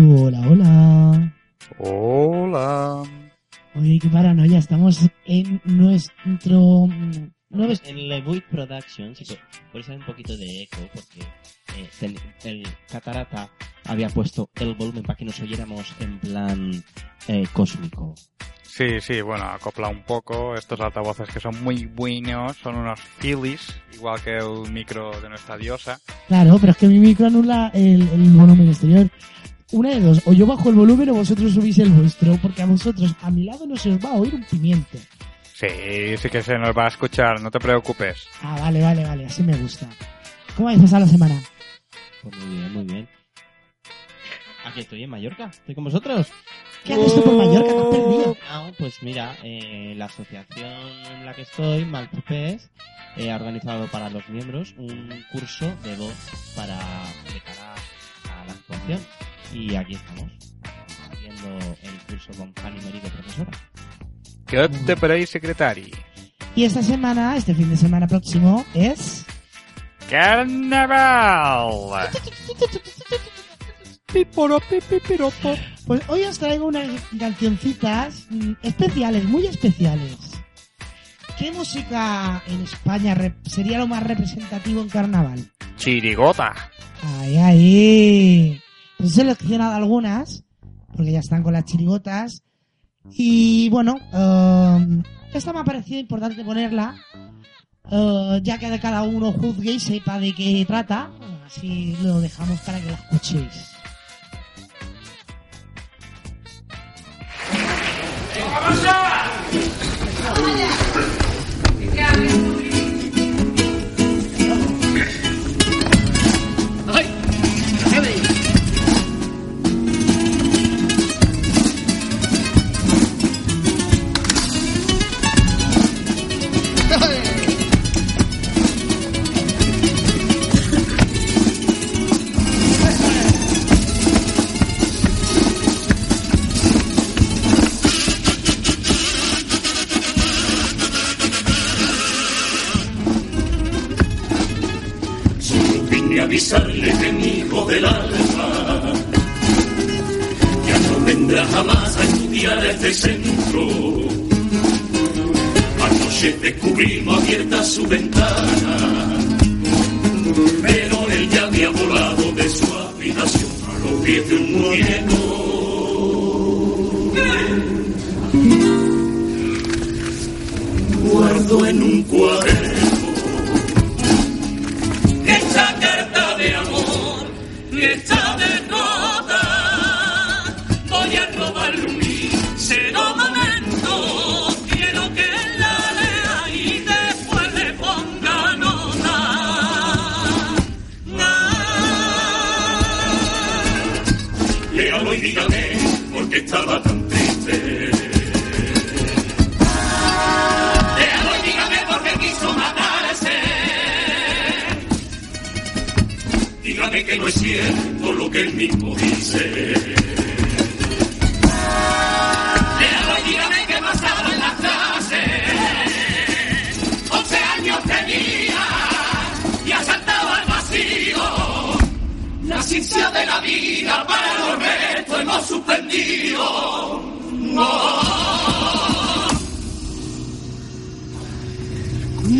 Hola, hola. Hola. Oye, qué paranoia, estamos en nuestro... nuevo est- En Lebuit Productions, y por, eso hay un poquito de eco, porque eh, el Catarata había puesto el volumen para que nos oyéramos en plan eh, cósmico. Sí, sí, bueno, acopla un poco. Estos altavoces que son muy buenos, son unos Philips, igual que el micro de nuestra diosa. Claro, pero es que mi micro anula el, el volumen exterior. Una de dos, o yo bajo el volumen o vosotros subís el vuestro, porque a vosotros, a mi lado no se os va a oír un pimiento. Sí, sí que se nos va a escuchar, no te preocupes. Ah, vale, vale, vale, así me gusta. ¿Cómo habéis pasado la semana? Pues muy bien, muy bien. Aquí estoy en Mallorca, estoy con vosotros. ¿Qué haces tú por Mallorca? ¿Te has perdido? Ah, pues mira, eh, la asociación en la que estoy, Malpupés, eh, ha organizado para los miembros un curso de voz para de cara a la actuación. Y aquí estamos, haciendo el curso con Fanny Meride, profesora. ¿Qué te parece, secretari? Y esta semana, este fin de semana próximo, es... ¡Carnaval! Pues hoy os traigo unas cancioncitas mm, especiales, muy especiales. ¿Qué música en España sería lo más representativo en carnaval? Chirigota. Ay, ay. Pues he seleccionado algunas, porque ya están con las chirigotas. Y bueno, um, esta me ha parecido importante ponerla, uh, ya que de cada uno juzgue y sepa de qué trata. Así lo dejamos para que la escuchéis. Solo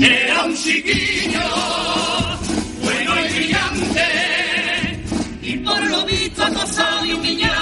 Era un chiquillo bueno y brillante, y por lo visto acosado y humillado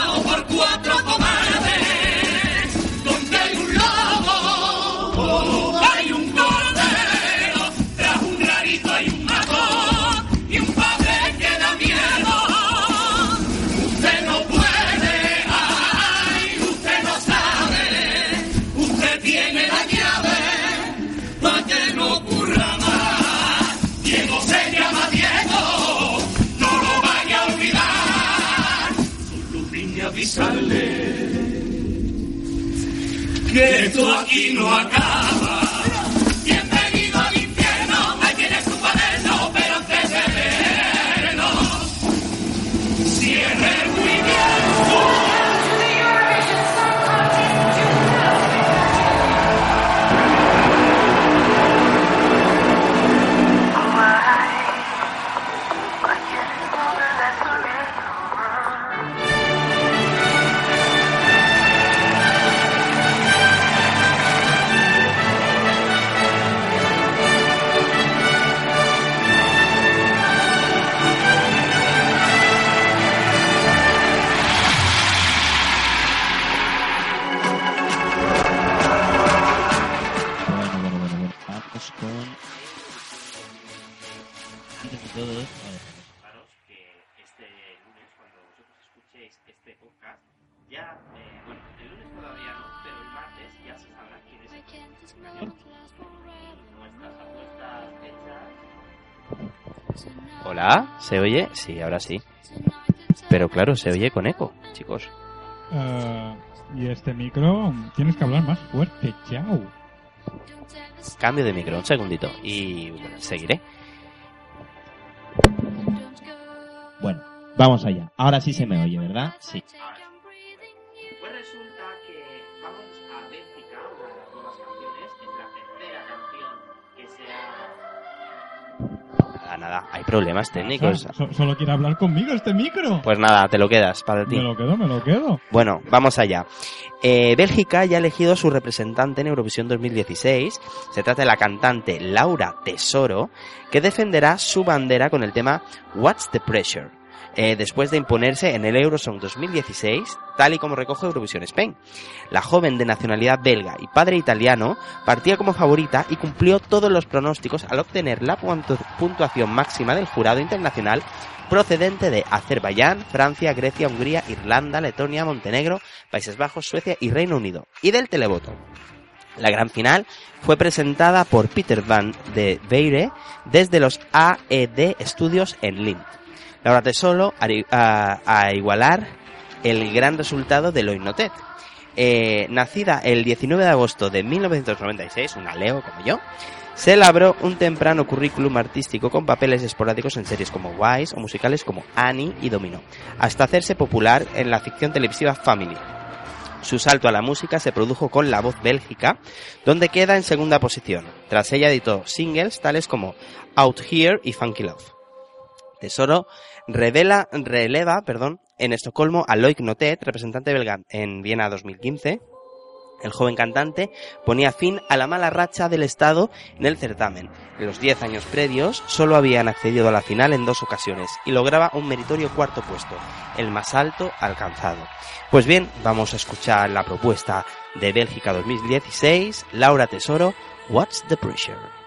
que esto aquí no acaba. ¿Se oye? Sí, ahora sí. Pero claro, se oye con eco, chicos. Eh, y este micro, tienes que hablar más fuerte, chao. Cambio de micro, un segundito. Y bueno, seguiré. Bueno, vamos allá. Ahora sí se me oye, ¿verdad? Sí. Hay problemas técnicos. So- so- solo quiere hablar conmigo este micro. Pues nada, te lo quedas para ti. Me lo quedo, me lo quedo. Bueno, vamos allá. Eh, Bélgica ya ha elegido a su representante en Eurovisión 2016. Se trata de la cantante Laura Tesoro, que defenderá su bandera con el tema What's the Pressure, eh, después de imponerse en el Eurosong 2016, tal y como recoge Eurovisión Spain. La joven de nacionalidad belga y padre italiano partía como favorita y cumplió todos los pronósticos al obtener la puntu- puntuación máxima del jurado internacional procedente de Azerbaiyán, Francia, Grecia, Hungría, Irlanda, Letonia, Montenegro, Países Bajos, Suecia y Reino Unido, y del televoto. La gran final fue presentada por Peter Van de Veire desde los AED Studios en Lint. Laura Tesoro a, a- igualar el gran resultado de Loinotet. Eh, nacida el 19 de agosto de 1996, una Leo como yo, se labró un temprano currículum artístico con papeles esporádicos en series como Wise o musicales como Annie y Domino, hasta hacerse popular en la ficción televisiva Family. Su salto a la música se produjo con La Voz Bélgica, donde queda en segunda posición. Tras ella editó singles tales como Out Here y Funky Love. Tesoro revela, releva perdón, en Estocolmo a Loic Notet, representante belga en Viena 2015. El joven cantante ponía fin a la mala racha del Estado en el certamen. En los 10 años previos solo habían accedido a la final en dos ocasiones y lograba un meritorio cuarto puesto, el más alto alcanzado. Pues bien, vamos a escuchar la propuesta de Bélgica 2016, Laura Tesoro, What's the Pressure?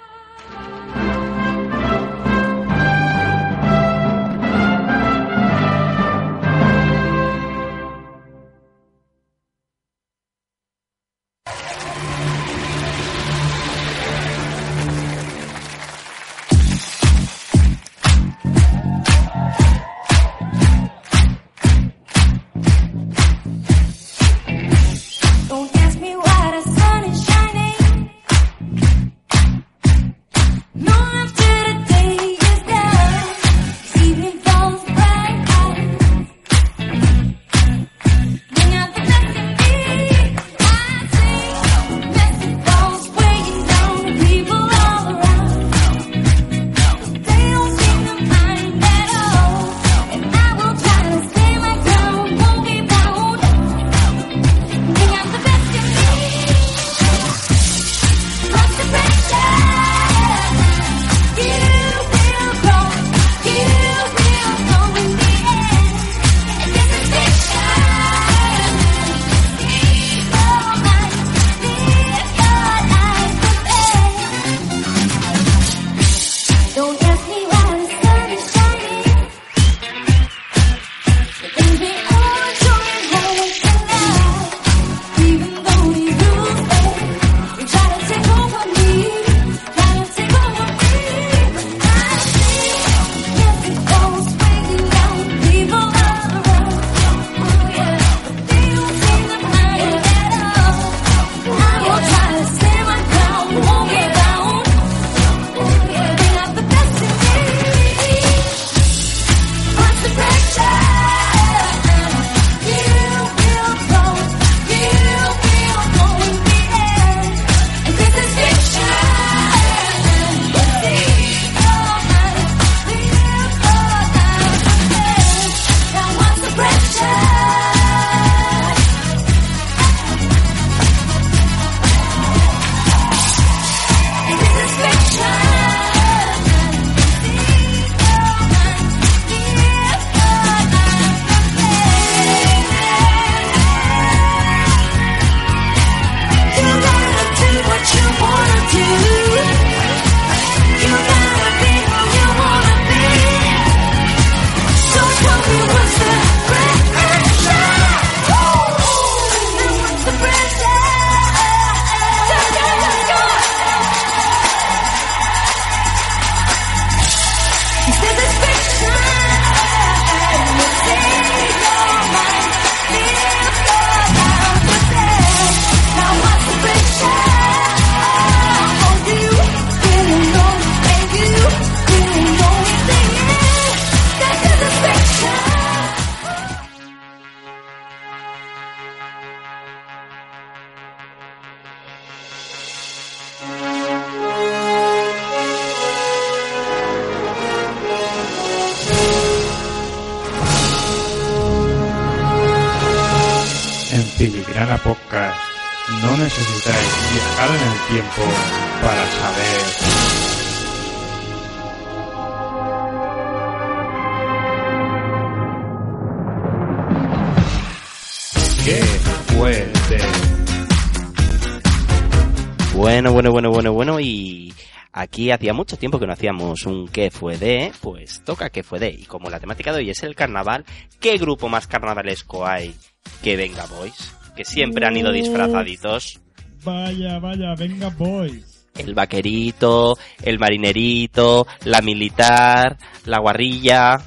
Hacía mucho tiempo que no hacíamos un qué fue de, pues toca qué fue de, y como la temática de hoy es el carnaval, ¿qué grupo más carnavalesco hay que Venga Boys? Que siempre han ido disfrazaditos. Vaya, vaya, venga, boys. El vaquerito, el marinerito, la militar, la guarrilla.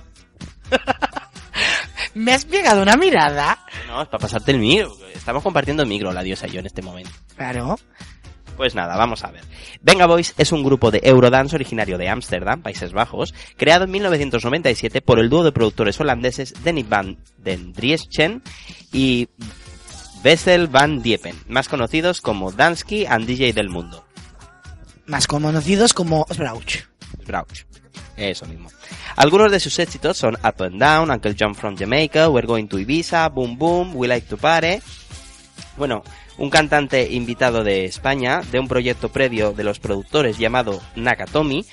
¿Me has pegado una mirada? No, es para pasarte el micro. Estamos compartiendo micro, la diosa y yo en este momento. Claro. Pues nada, vamos a ver. Venga Boys es un grupo de Eurodance originario de Ámsterdam, Países Bajos, creado en 1997 por el dúo de productores holandeses Danny van den Drieschen y Wessel van Diepen, más conocidos como Dansky and DJ del mundo. Más conocidos como Sbrouch. Sbrouch. Eso mismo. Algunos de sus éxitos son Up and Down, Uncle John from Jamaica, We're Going to Ibiza, Boom Boom, We Like to Party. Bueno, un cantante invitado de España, de un proyecto previo de los productores llamado Nakatomi,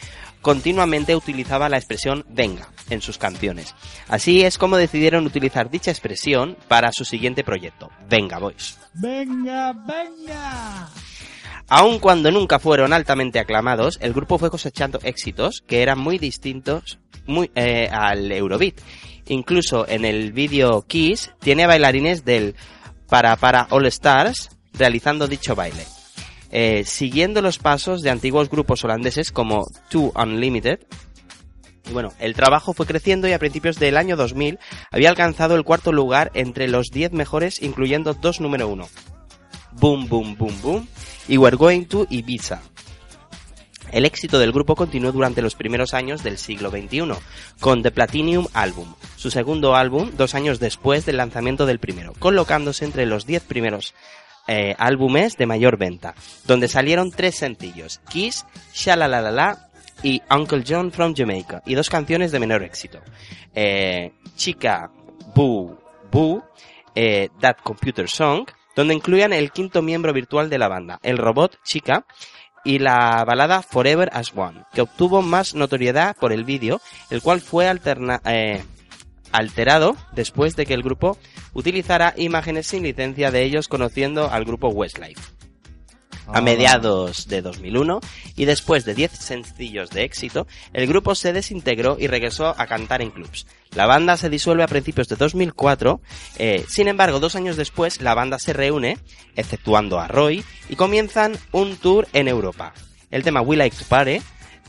continuamente utilizaba la expresión venga en sus canciones. Así es como decidieron utilizar dicha expresión para su siguiente proyecto, Venga Boys. Venga, venga. Aun cuando nunca fueron altamente aclamados, el grupo fue cosechando éxitos que eran muy distintos muy, eh, al Eurobeat. Incluso en el vídeo Kiss tiene bailarines del Para Para All Stars realizando dicho baile. Eh, siguiendo los pasos de antiguos grupos holandeses como Two Unlimited. Y bueno, el trabajo fue creciendo y a principios del año 2000 había alcanzado el cuarto lugar entre los 10 mejores, incluyendo dos número uno. Boom Boom Boom Boom y We're Going to Ibiza. El éxito del grupo continuó durante los primeros años del siglo XXI, con The Platinum Album, su segundo álbum dos años después del lanzamiento del primero, colocándose entre los 10 primeros eh, álbumes de mayor venta, donde salieron tres sencillos, Kiss, Shalalalala y Uncle John from Jamaica, y dos canciones de menor éxito, eh, Chica, Boo, Boo, eh, That Computer Song, donde incluían el quinto miembro virtual de la banda, el robot Chica, y la balada Forever as One, que obtuvo más notoriedad por el vídeo, el cual fue alterna eh, alterado después de que el grupo utilizara imágenes sin licencia de ellos conociendo al grupo Westlife. A mediados de 2001 y después de 10 sencillos de éxito, el grupo se desintegró y regresó a cantar en clubs. La banda se disuelve a principios de 2004, eh, sin embargo, dos años después la banda se reúne, exceptuando a Roy, y comienzan un tour en Europa. El tema We Like to Party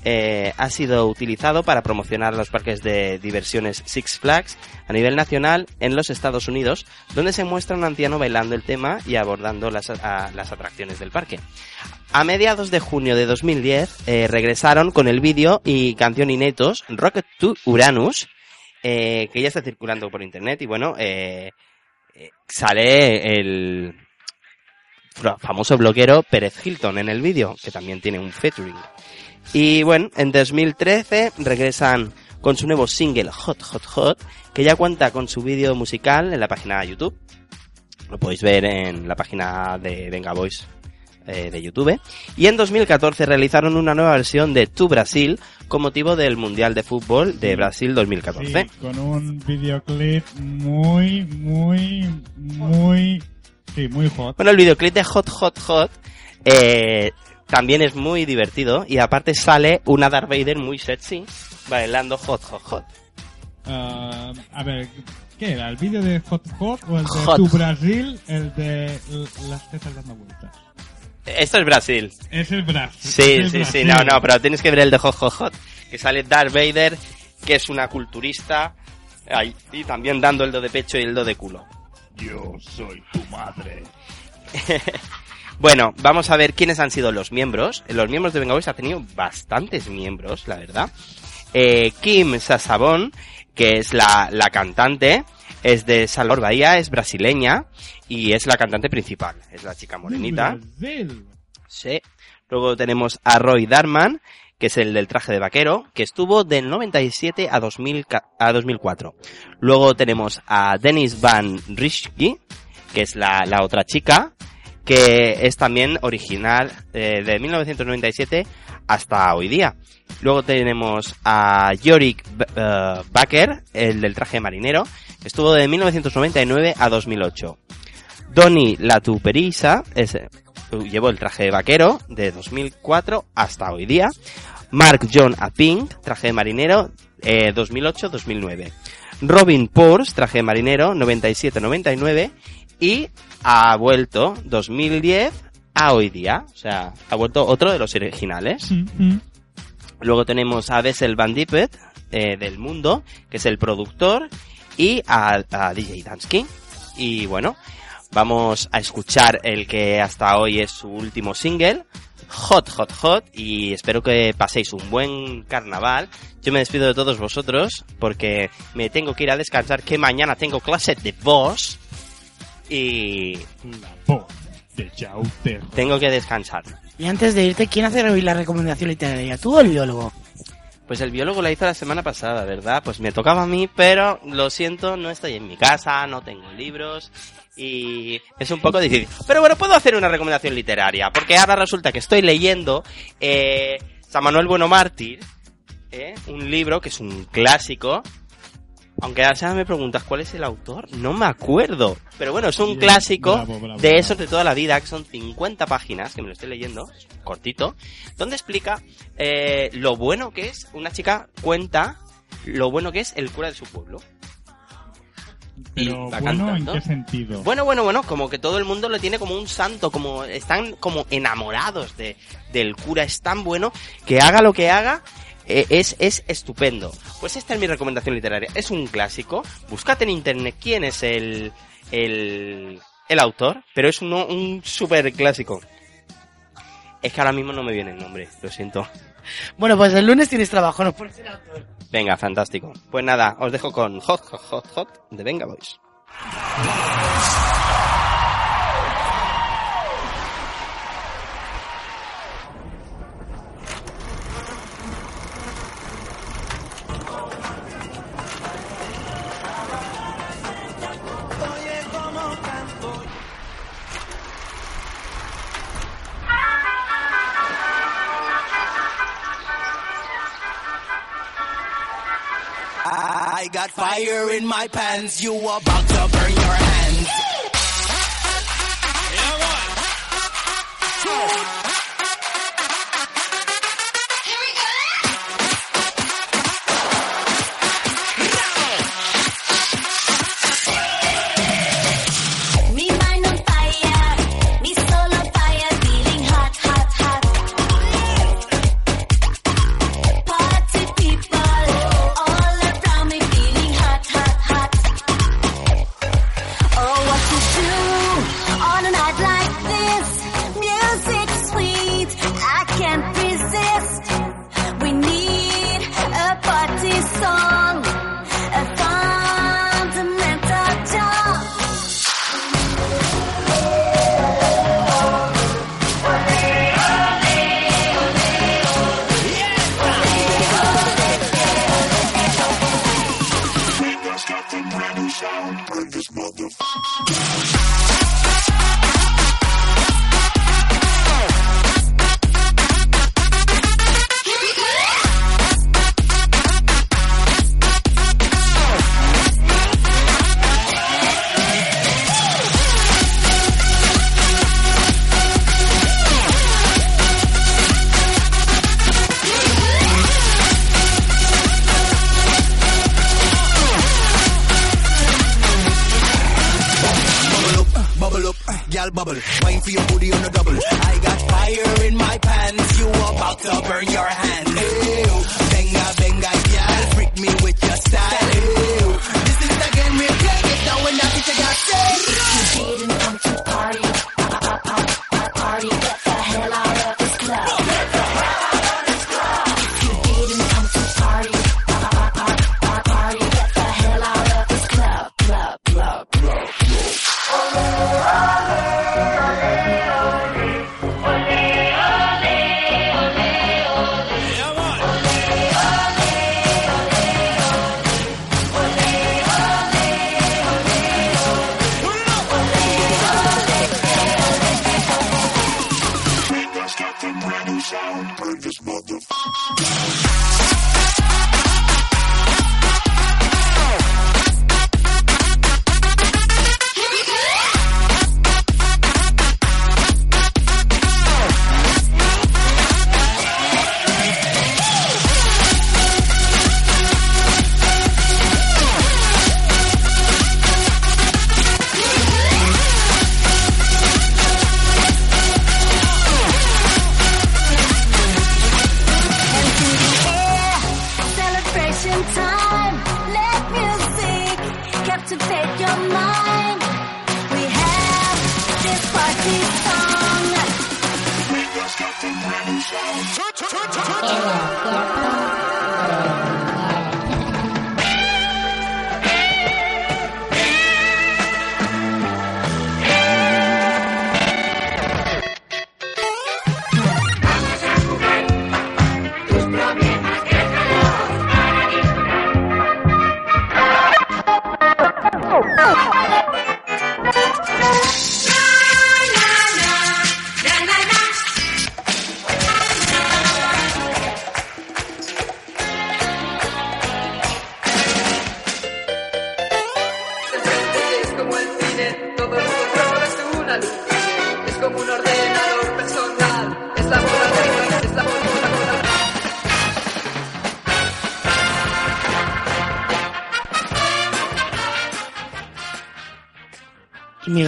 eh, ha sido utilizado para promocionar los parques de diversiones Six Flags a nivel nacional en los Estados Unidos, donde se muestra un anciano bailando el tema y abordando las, a- las atracciones del parque. A mediados de junio de 2010 eh, regresaron con el vídeo y canción inéditos Rocket to Uranus, eh, que ya está circulando por internet y bueno, eh, eh, sale el famoso bloguero Pérez Hilton en el vídeo, que también tiene un featuring. Y bueno, en 2013 regresan con su nuevo single Hot Hot Hot, que ya cuenta con su vídeo musical en la página de YouTube. Lo podéis ver en la página de Venga Boys eh, de YouTube. Y en 2014 realizaron una nueva versión de Tu Brasil con motivo del Mundial de Fútbol de Brasil 2014. Sí, con un videoclip muy, muy, muy... Sí, muy hot. Bueno, el videoclip de Hot Hot Hot eh, también es muy divertido y aparte sale una Darth Vader muy sexy bailando Hot Hot Hot. Ah, a ver, ¿qué era? ¿El vídeo de Hot Hot o el de Hot. Tu Brasil? El de las tetas dando vueltas. Esto es Brasil. Es el Brasil. Sí, el sí, sí, no, no, pero tienes que ver el de Hot Hot Hot, que sale Darth Vader, que es una culturista, ahí, y también dando el do de pecho y el do de culo. Yo soy tu madre. Bueno, vamos a ver quiénes han sido los miembros. Los miembros de Venga Boys ha tenido bastantes miembros, la verdad. Eh, Kim Sasabón, que es la, la cantante, es de Salvador Bahía, es brasileña y es la cantante principal, es la chica morenita. Sí. Luego tenemos a Roy Darman, que es el del traje de vaquero, que estuvo del 97 a, 2000, ca- a 2004. Luego tenemos a Dennis Van Rischke, que es la, la otra chica, que es también original eh, de 1997 hasta hoy día. Luego tenemos a Yorick eh, Baker, el del traje marinero, que estuvo de 1999 a 2008. Donny Latuperisa ese, llevó el traje de vaquero de 2004 hasta hoy día. Mark John Aping, traje de marinero, eh, 2008-2009. Robin Poors, traje de marinero, 97-99. Y ha vuelto 2010 a hoy día. O sea, ha vuelto otro de los originales. Mm, mm. Luego tenemos a Bessel Van Dippet, eh, del mundo, que es el productor, y a, a DJ Dansky. Y bueno, vamos a escuchar el que hasta hoy es su último single, Hot, Hot, Hot, y espero que paséis un buen carnaval. Yo me despido de todos vosotros porque me tengo que ir a descansar, que mañana tengo clase de voz y La voz de Yauter. tengo que descansar. Y antes de irte, ¿quién hace hoy la recomendación literaria? ¿Tú o el biólogo? Pues el biólogo la hizo la semana pasada, ¿verdad? Pues me tocaba a mí, pero lo siento, no estoy en mi casa, no tengo libros y es un poco difícil. Pero bueno, puedo hacer una recomendación literaria, porque ahora resulta que estoy leyendo eh, San Manuel Bueno Mártir, ¿eh? un libro que es un clásico. Aunque ahora me preguntas cuál es el autor, no me acuerdo. Pero bueno, es un clásico bravo, bravo, de esos de toda la vida, que son 50 páginas, que me lo estoy leyendo, cortito, donde explica eh, lo bueno que es, una chica cuenta lo bueno que es el cura de su pueblo. Pero bueno, ¿en cantando. qué sentido? Bueno, bueno, bueno, como que todo el mundo lo tiene como un santo, como están como enamorados de, del cura, es tan bueno que haga lo que haga, eh, es, es estupendo. Pues esta es mi recomendación literaria, es un clásico, buscad en internet quién es el, el, el autor, pero es uno, un super clásico. Es que ahora mismo no me viene el nombre, lo siento. Bueno, pues el lunes tienes trabajo, no puedes ser autor. Venga, fantástico. Pues nada, os dejo con Hot Hot Hot Hot de Venga Boys. Got fire in my pants. You about to burn your hands. Mi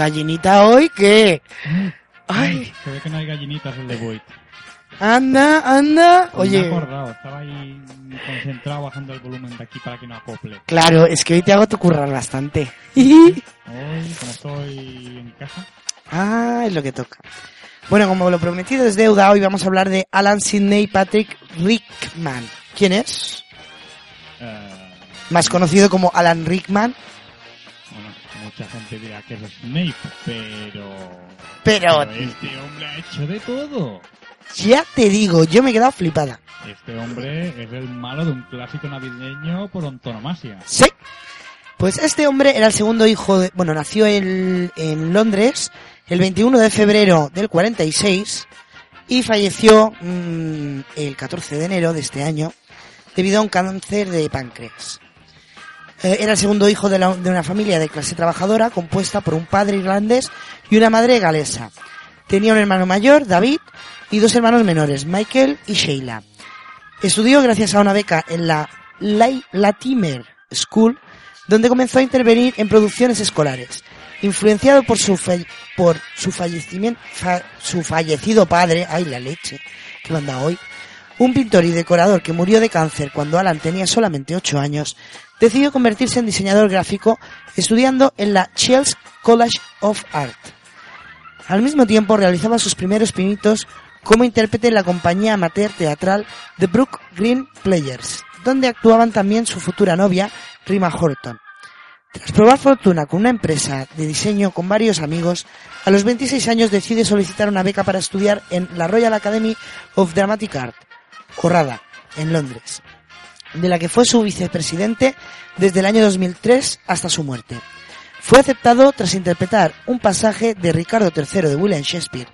gallinita hoy qué? Ay, Se ve que no hay gallinitas en The Void. anda, anda. He Oye, acordado, estaba ahí concentrado bajando el volumen de aquí para que no acople. claro, es que hoy te hago tu currar bastante. Hoy, como estoy en casa, Ah, es lo que toca. Bueno, como lo prometido es deuda, hoy vamos a hablar de Alan Sidney Patrick Rickman. ¿Quién es? eh, Más conocido como Alan Rickman. Mucha gente dirá que es Snape, pero... Pero este hombre ha hecho de todo. ya te digo, yo me he quedado flipada. Este hombre es el malo de un clásico navideño por antonomasia. Sí. Pues este hombre era el segundo hijo de... Bueno, nació en, en Londres el 21 de febrero del 46 y falleció mm, el 14 de enero de este año debido a un cáncer de páncreas. Eh, era el segundo hijo de, la- de una familia de clase trabajadora compuesta por un padre irlandés y una madre galesa. Tenía un hermano mayor, David, y dos hermanos menores, Michael y Sheila. Estudió gracias a una beca en la Latimer School, donde comenzó a intervenir en producciones escolares. Influenciado por su, falle- por su fallecimiento, fa- su fallecido padre, ay la leche, que manda hoy, un pintor y decorador que murió de cáncer cuando Alan tenía solamente 8 años, decidió convertirse en diseñador gráfico estudiando en la Chelsea College of Art. Al mismo tiempo realizaba sus primeros pinitos como intérprete en la compañía amateur teatral The Brook Green Players, donde actuaban también su futura novia, Rima Horton. Tras probar fortuna con una empresa de diseño con varios amigos, a los 26 años decide solicitar una beca para estudiar en la Royal Academy of Dramatic Art, o RADA, en Londres, de la que fue su vicepresidente desde el año 2003 hasta su muerte. Fue aceptado tras interpretar un pasaje de Ricardo III de William Shakespeare.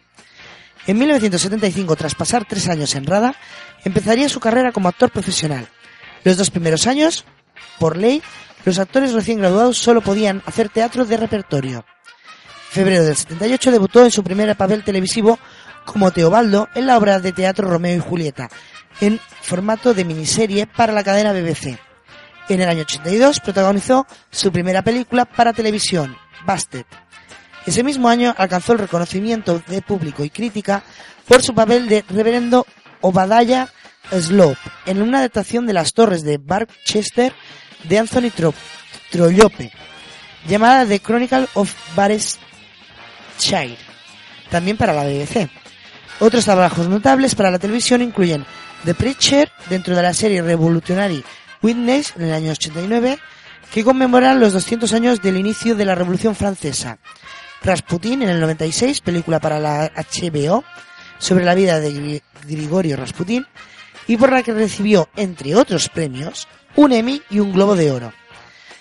En 1975, tras pasar tres años en RADA, empezaría su carrera como actor profesional. Los dos primeros años, por ley, los actores recién graduados solo podían hacer teatro de repertorio. Febrero del 78 debutó en su primer papel televisivo como Teobaldo en la obra de teatro Romeo y Julieta, en formato de miniserie para la cadena BBC. En el año 82 protagonizó su primera película para televisión, Busted. Ese mismo año alcanzó el reconocimiento de público y crítica por su papel de reverendo Obadiah Slope en una adaptación de Las Torres de Barchester de Anthony Tro- Trollope, llamada The Chronicle of Bareshire, también para la BBC. Otros trabajos notables para la televisión incluyen The Preacher dentro de la serie Revolutionary Witness en el año 89, que conmemoran los 200 años del inicio de la Revolución Francesa. Rasputin en el 96, película para la HBO sobre la vida de Gri- Grigorio Rasputin y por la que recibió, entre otros premios, un Emmy y un Globo de Oro.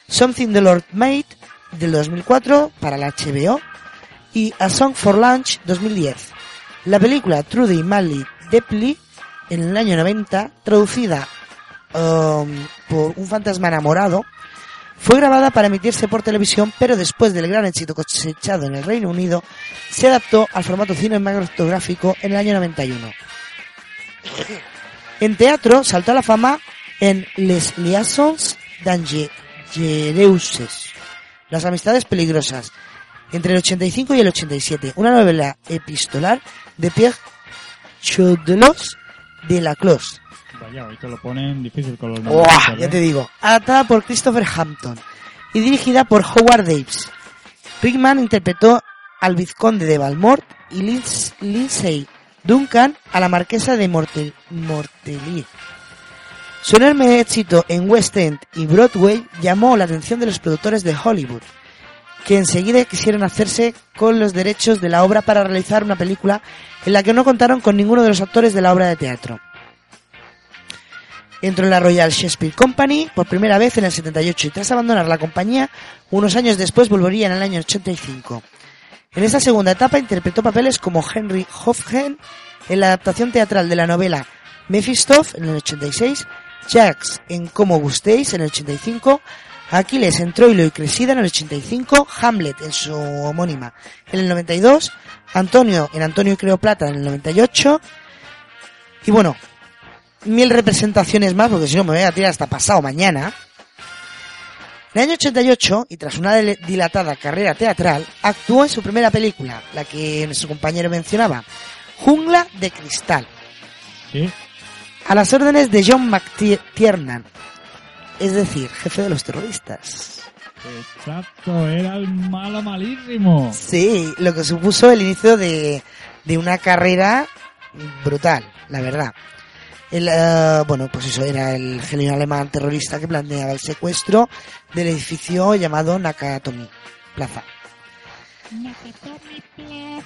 Something the Lord Made del 2004 para la HBO y A Song for Lunch 2010. La película Trudy Madly Deeply en el año 90, traducida um, por un fantasma enamorado, fue grabada para emitirse por televisión, pero después del gran éxito cosechado en el Reino Unido, se adaptó al formato cinematográfico en el año 91. En teatro saltó a la fama en Les Liaisons Dangereuses, Las Amistades Peligrosas, entre el 85 y el 87, una novela epistolar de Pierre Chaudelos de la Clos, Vaya, hoy te lo ponen difícil con los nombres. ¿eh? Ya te digo. Adaptada por Christopher Hampton y dirigida por Howard Daves. Rickman interpretó al vizconde de Balmort y Lindsay Duncan a la marquesa de Mortel Mortellier. Su enorme éxito en West End y Broadway llamó la atención de los productores de Hollywood, que enseguida quisieron hacerse con los derechos de la obra para realizar una película en la que no contaron con ninguno de los actores de la obra de teatro. Entró en la Royal Shakespeare Company por primera vez en el 78 y tras abandonar la compañía, unos años después volvería en el año 85. En esta segunda etapa interpretó papeles como Henry Hofgen en la adaptación teatral de la novela Mephistoff en el 86, Jax en Como Gustéis en el 85, Aquiles en Troilo y Cresida en el 85, Hamlet en su homónima. En el 92, Antonio en Antonio y Cleopatra en el 98, y bueno, mil representaciones más, porque si no me voy a tirar hasta pasado mañana. En el año 88, y tras una dilatada carrera teatral, actuó en su primera película, la que nuestro compañero mencionaba, Jungla de Cristal, Sí, a las órdenes de John McTiernan, es decir, jefe de los terroristas. exacto, era el malo malísimo. Sí, lo que supuso el inicio de, de una carrera brutal, la verdad. El, eh, bueno, pues eso era el genio alemán terrorista que planeaba el secuestro del edificio llamado Nakatomi Plaza. ¿Qué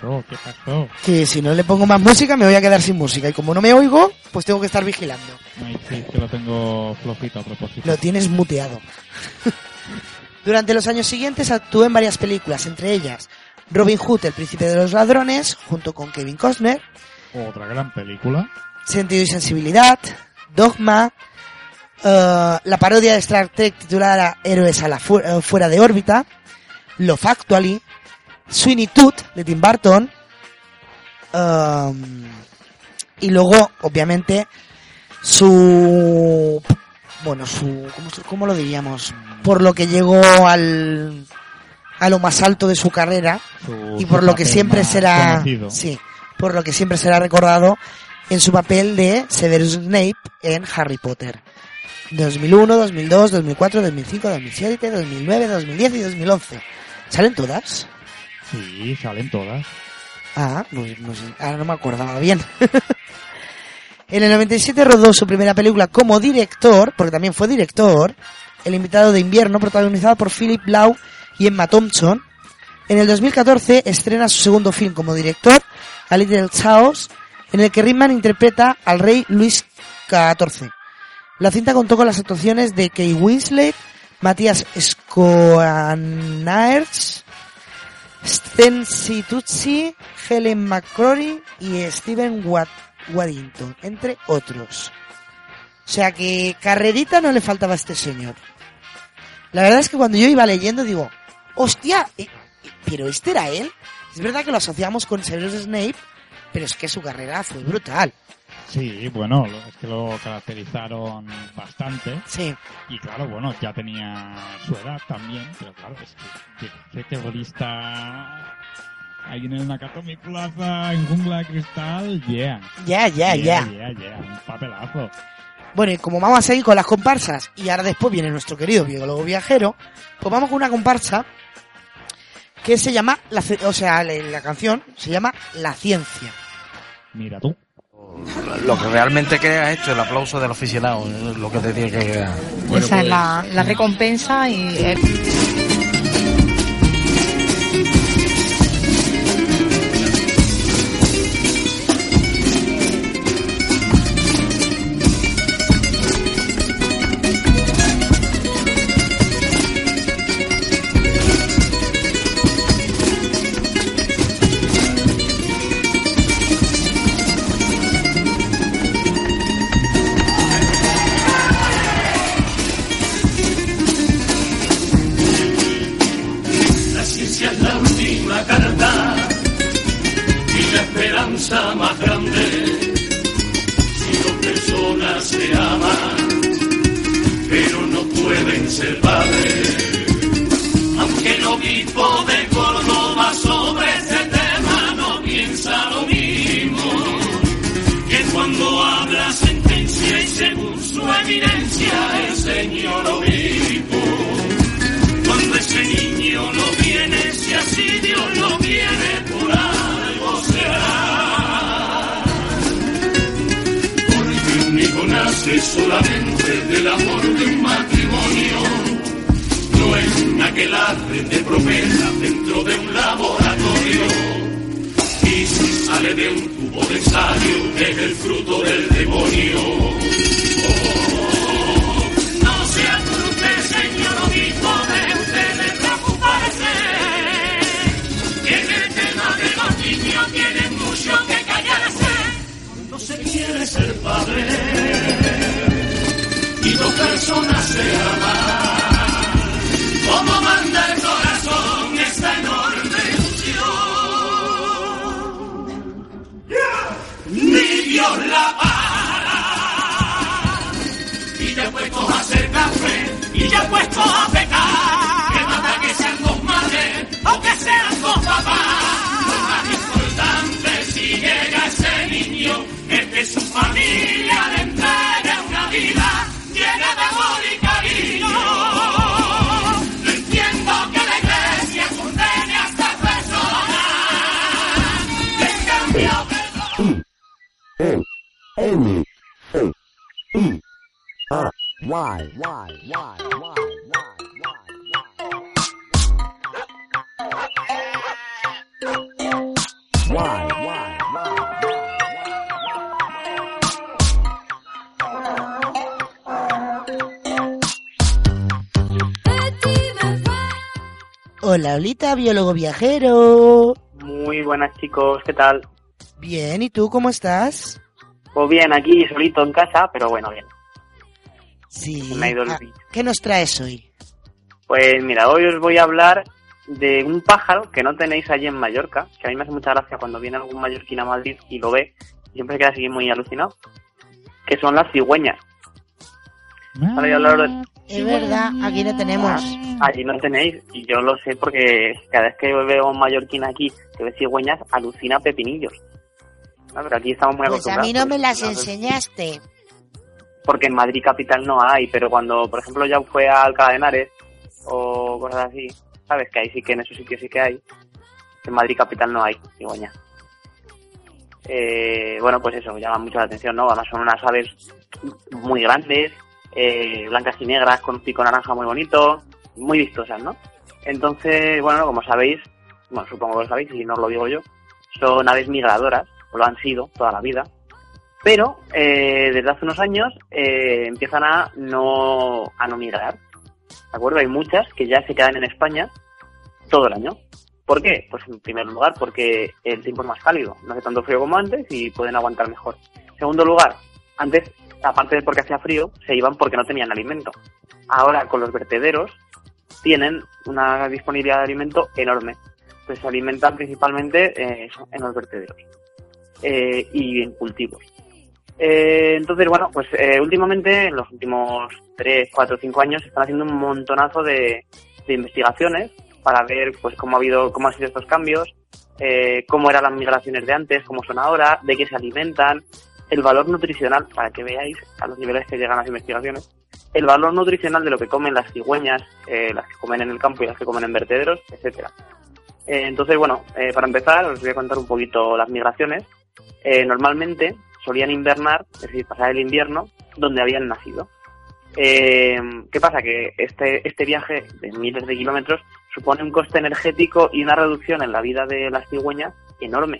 pasó? ¿Qué pasó? Que si no le pongo más música me voy a quedar sin música y como no me oigo, pues tengo que estar vigilando. Ay, sí, que lo tengo flojito a propósito. Lo tienes muteado. Durante los años siguientes actuó en varias películas, entre ellas Robin Hood, el príncipe de los ladrones, junto con Kevin Costner, Otra gran película. Sentido y sensibilidad, Dogma, eh, la parodia de Star Trek titulada Héroes a la fu- eh, fuera de órbita, Love Actually, Sweeney Todd de Tim Burton, um, y luego, obviamente, su, bueno, su, ¿cómo, cómo lo diríamos? Por lo que llegó al, a lo más alto de su carrera, Su- y por lo que siempre será conocido. sí por lo que siempre será recordado en su papel de Severus Snape en Harry Potter 2001, 2002, 2004, 2005, 2007, 2009, 2010 y 2011 ¿salen todas? Sí, salen todas. ah, pues no me acordaba bien en el 97 rodó su primera película como director porque también fue director El invitado de invierno protagonizado por Philip Lau y Emma Thompson en el 2014 estrena su segundo film como director, A Little Chaos, en el que Rickman interpreta al rey Luis XIV. La cinta contó con las actuaciones de Kay Winslet, Matías Skoanaerts, Sten Situcci, Helen McCrory y Steven Wad- Waddington, entre otros. O sea que carrerita no le faltaba a este señor. La verdad es que cuando yo iba leyendo digo, hostia, eh, eh, pero este era él. Es verdad que lo asociamos con Severus Snape, pero es que su carrera fue brutal. Sí, bueno, lo- es que lo caracterizaron bastante. Sí. Y claro, bueno, ya tenía su edad también, pero claro, es que que- que terrorista ahí en el Nakatomi Plaza, en Jungla de Cristal, yeah. Ya, ya, ya. Yeah, yeah, un papelazo. Bueno, y como vamos a seguir con las comparsas, y ahora después viene nuestro querido biólogo viajero, pues vamos con una comparsa que se llama, la, o sea, la, la canción se llama La Ciencia. Mira tú. Lo que realmente crea esto, el aplauso del aficionado, es lo que te tiene que quedar. Esa es la, la recompensa y el- carta y la esperanza más grande. Si dos personas se aman, pero no pueden ser padres, aunque el obispo de Córdoba sobre ese tema no piensa lo mismo, que cuando habla sentencia y según su evidencia el señor obispo, cuando ese niño viene, si así Dios lo quiere, por algo será. Porque un hijo nace solamente del amor de un matrimonio. No es una aquelarre de promesa dentro de un laboratorio. Y si sale de un tubo de ensayo, es el fruto del demonio. Niños tienen mucho que callarse. Cuando se quiere ser padre y dos personas se aman, como manda el corazón esta enorme ilusión. Ni Dios la para. Y ya puestos a hacer café, y ya puestos a pecar. Hola, Olita, biólogo viajero. Muy buenas chicos, ¿qué tal? Bien, ¿y tú cómo estás? Pues bien, aquí solito en casa, pero bueno, bien. Sí. Me ha ido el Ah, bicho. ¿Qué nos traes hoy? Pues mira, hoy os voy a hablar de un pájaro que no tenéis allí en Mallorca, que a mí me hace mucha gracia cuando viene algún mallorquín a Madrid y lo ve, y siempre se queda así muy alucinado, que son las cigüeñas. Ahora a hablar de- Es verdad, aquí no tenemos. Allí no tenéis, y yo lo sé porque cada vez que veo a un mallorquín aquí que ve cigüeñas, alucina pepinillos. Ah, pero aquí estamos muy Pues a acostumbrados. mí no me las enseñaste. Porque en Madrid capital no hay, pero cuando, por ejemplo, ya fue a Alcalá de Henares o cosas así, sabes que ahí sí que en esos sitios sí que hay. En Madrid capital no hay cigüeñas. Eh, bueno, pues eso, llama mucho la atención, ¿no? Además son unas aves muy grandes, eh, blancas y negras, con un pico naranja muy bonito, muy vistosas, ¿no? Entonces, bueno, como sabéis, bueno, supongo que lo sabéis, y no os lo digo yo, son aves migradoras, o lo han sido toda la vida, pero eh, desde hace unos años eh, empiezan a no, a no migrar, ¿de acuerdo? Hay muchas que ya se quedan en España todo el año. ¿Por qué? Pues en primer lugar porque el tiempo es más cálido, no hace tanto frío como antes y pueden aguantar mejor. En segundo lugar, antes, aparte de porque hacía frío, se iban porque no tenían alimento. Ahora con los vertederos tienen una disponibilidad de alimento enorme. Pues se alimentan principalmente eh, en los vertederos eh, y en cultivos. Eh, entonces, bueno, pues eh, últimamente, en los últimos 3, 4, 5 años, se están haciendo un montonazo de, investigaciones para ver pues cómo ha habido, cómo han sido estos cambios, eh, cómo eran las migraciones de antes, cómo son ahora, de qué se alimentan, el valor nutricional, para que veáis a los niveles que llegan las investigaciones, el valor nutricional de lo que comen las cigüeñas, eh, las que comen en el campo y las que comen en vertederos, etcétera. Eh, entonces, bueno, eh, para empezar, os voy a contar un poquito las migraciones. Normalmente solían invernar, es decir, pasar el invierno donde habían nacido. Eh, ¿Qué pasa? Que este, este viaje de miles de kilómetros supone un coste energético y una reducción en la vida de las cigüeñas enorme,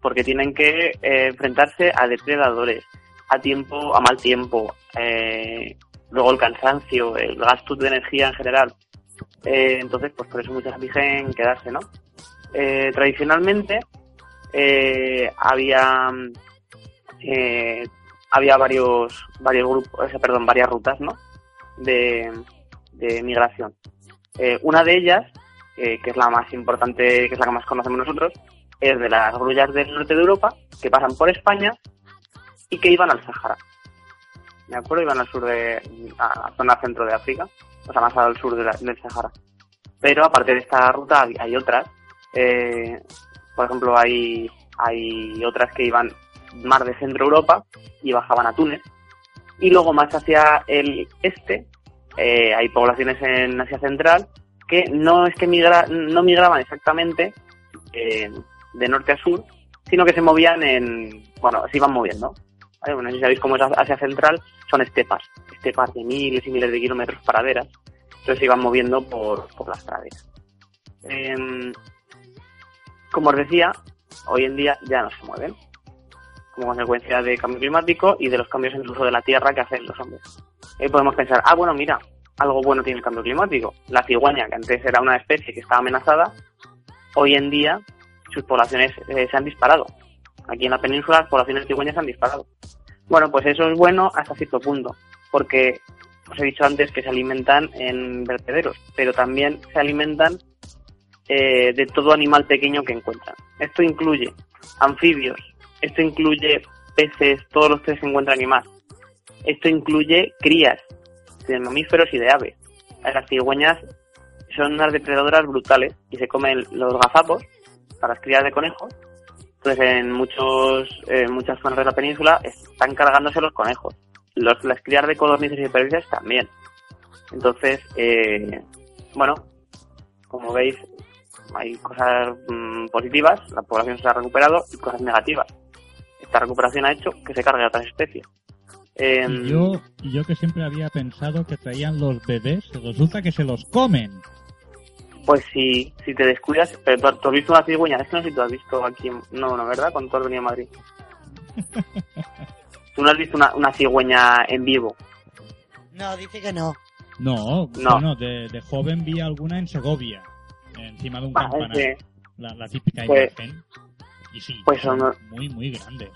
porque tienen que eh, enfrentarse a depredadores, a tiempo, a mal tiempo, eh, luego el cansancio, el gasto de energía en general. Entonces, pues por eso muchas eligen quedarse, ¿no? Tradicionalmente había eh, había varios varios grupos, perdón, varias rutas, ¿no? De, de migración. Eh, una de ellas, eh, que es la más importante, que es la que más conocemos nosotros, es de las grullas del norte de Europa, que pasan por España y que iban al Sahara. ¿De acuerdo? Iban al sur de, la zona centro de África, o sea, más al sur de la- del Sahara. Pero aparte de esta ruta hay, hay otras. Eh, por ejemplo, hay, hay otras que iban mar de centro Europa y bajaban a Túnez. Y luego más hacia el este eh, hay poblaciones en Asia Central que no es que migra, no migraban exactamente eh, de norte a sur, sino que se movían en, bueno, se iban moviendo. Bueno, si sabéis cómo es Asia Central, son estepas, estepas de miles y miles de kilómetros paraderas, entonces se iban moviendo por, por las praderas. Em, como os decía, hoy en día ya no se mueven, como consecuencia del cambio climático y de los cambios en el uso de la tierra que hacen los hombres. Y podemos pensar, ah, bueno, mira, algo bueno tiene el cambio climático. La cigüeña, que antes era una especie que estaba amenazada, hoy en día sus poblaciones eh, se han disparado. Aquí en la península las poblaciones cigüeñas se han disparado. Bueno, pues eso es bueno hasta cierto punto, porque os he dicho antes que se alimentan en vertederos, pero también se alimentan eh, de todo animal pequeño que encuentran. Esto incluye anfibios, esto incluye peces, todos los que se encuentran y más. Esto incluye crías de mamíferos y de aves. Las cigüeñas son unas depredadoras brutales y se comen los gazapos para las crías de conejos. Entonces en muchos muchas zonas de la península están cargándose los conejos. Los, las crías de codornices y perdices también. Entonces, eh, bueno, como veis, hay cosas mm, positivas, la población se ha recuperado, y cosas negativas. Esta recuperación ha hecho que se cargue a otras especies. Em, Y yo, yo que siempre había pensado que traían los bebés, resulta que se los comen. Pues si, si te descuidas, pero tú, tú has visto una cigüeña, es que no sé si tú has visto aquí, en- no, no, ¿verdad? Cuando tú has venido a Madrid. Tú no has visto una, una cigüeña en vivo. No, dice que no. No, No. bueno, de, de joven vi alguna en Segovia, encima de un Ah, campanario. la típica Pues- imagen. Y sí, pues son son- muy, muy grandes.